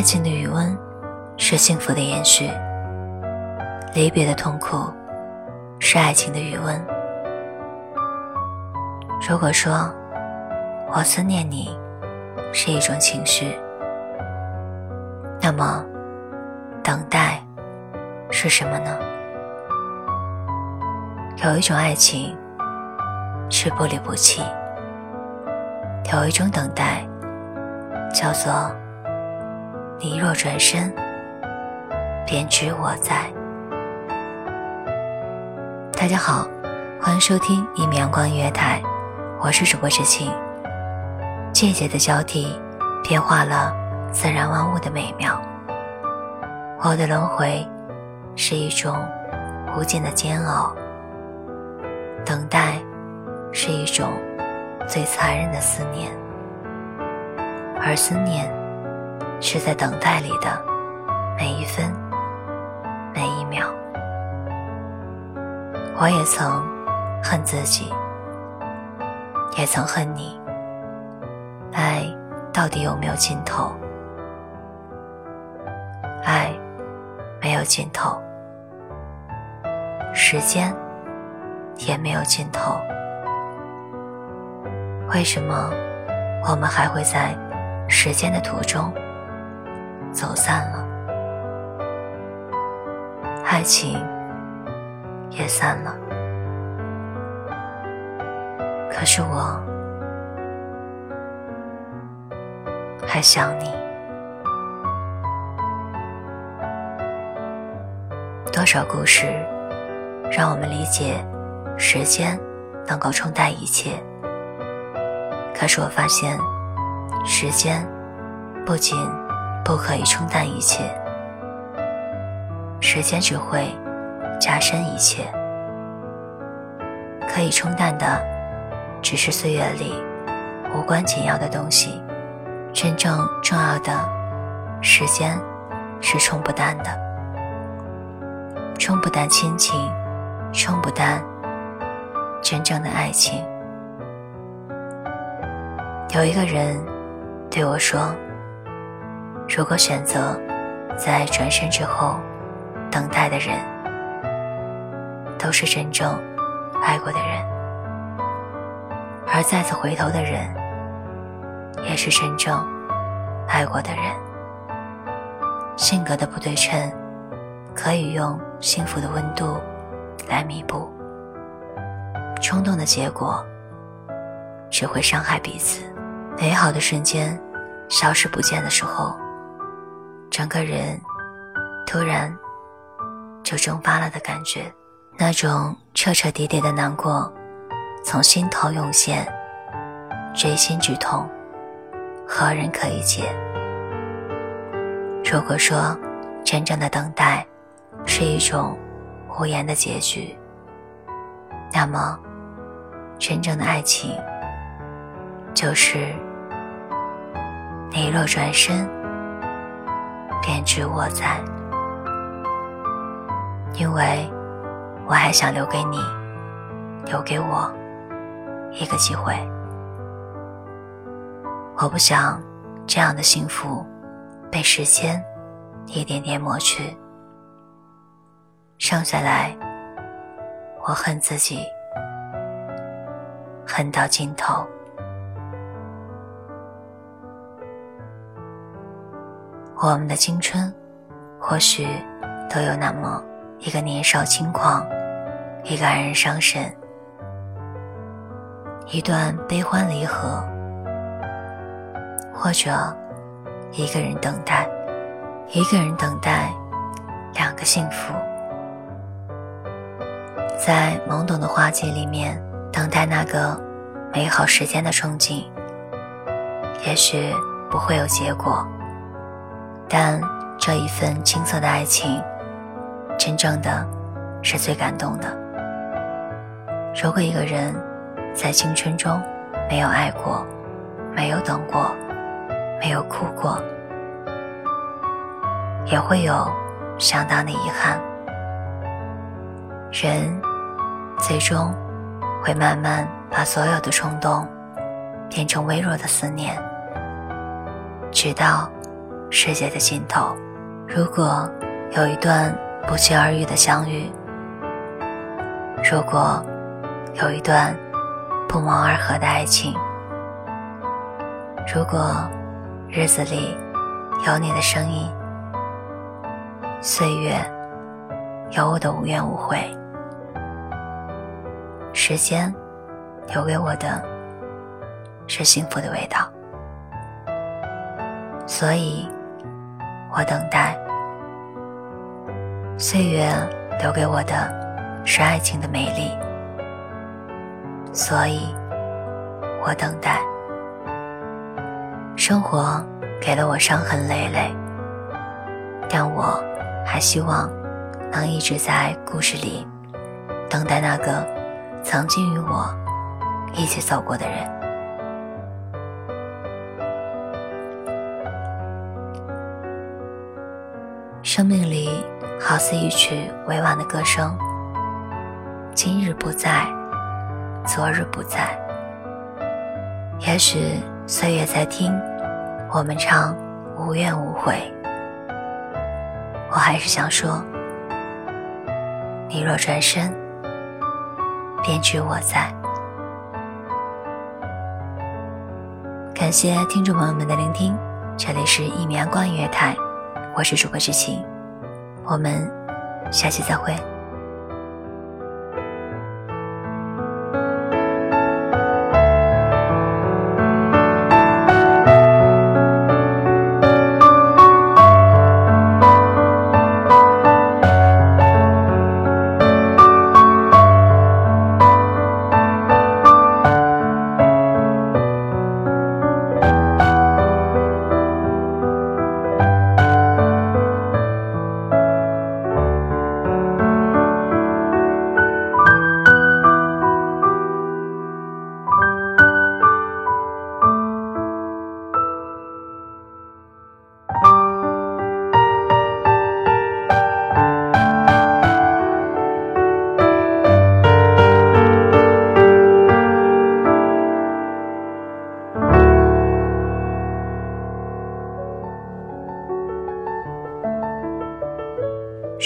爱情的余温是幸福的延续，离别的痛苦是爱情的余温。如果说我思念你是一种情绪，那么等待是什么呢？有一种爱情是不离不弃，有一种等待叫做。你若转身，便知我在。大家好，欢迎收听一米阳光音乐台，我是主播知青。季节的交替，变化了自然万物的美妙。我的轮回，是一种无尽的煎熬。等待，是一种最残忍的思念，而思念。是在等待里的每一分每一秒，我也曾恨自己，也曾恨你。爱到底有没有尽头？爱没有尽头，时间也没有尽头。为什么我们还会在时间的途中？走散了，爱情也散了。可是我还想你。多少故事让我们理解时间能够冲淡一切？可是我发现，时间不仅……不可以冲淡一切，时间只会加深一切。可以冲淡的，只是岁月里无关紧要的东西。真正重要的，时间是冲不淡的，冲不淡亲情，冲不淡真正的爱情。有一个人对我说。如果选择在转身之后等待的人，都是真正爱过的人；而再次回头的人，也是真正爱过的人。性格的不对称，可以用幸福的温度来弥补；冲动的结果，只会伤害彼此。美好的瞬间消失不见的时候。整个人突然就蒸发了的感觉，那种彻彻底底的难过从心头涌现，锥心之痛，何人可以解？如果说真正的等待是一种无言的结局，那么真正的爱情就是你若转身。便知我在，因为我还想留给你，留给我一个机会。我不想这样的幸福被时间一点点抹去，剩下来，我恨自己，恨到尽头。我们的青春，或许都有那么一个年少轻狂，一个黯然伤神，一段悲欢离合，或者一个人等待，一个人等待两个幸福，在懵懂的花季里面等待那个美好时间的憧憬，也许不会有结果，但这一份青涩的爱情，真正的是最感动的。如果一个人在青春中没有爱过，没有等过，没有哭过，也会有相当的遗憾。人最终会慢慢把所有的冲动变成微弱的思念，直到世界的尽头。如果有一段不期而遇的相遇，如果有一段不谋而合的爱情，如果日子里有你的声音，岁月有我的无怨无悔。时间留给我的是幸福的味道，所以我等待；岁月留给我的是爱情的美丽，所以我等待。生活给了我伤痕累累，但我还希望能一直在故事里等待那个。曾经与我一起走过的人，生命里好似一曲委婉的歌声。今日不在，昨日不在，也许岁月在听我们唱无怨无悔。我还是想说，你若转身。便知我在。感谢听众朋友们的聆听，这里是一米阳光音乐台，我是主播知晴，我们下期再会。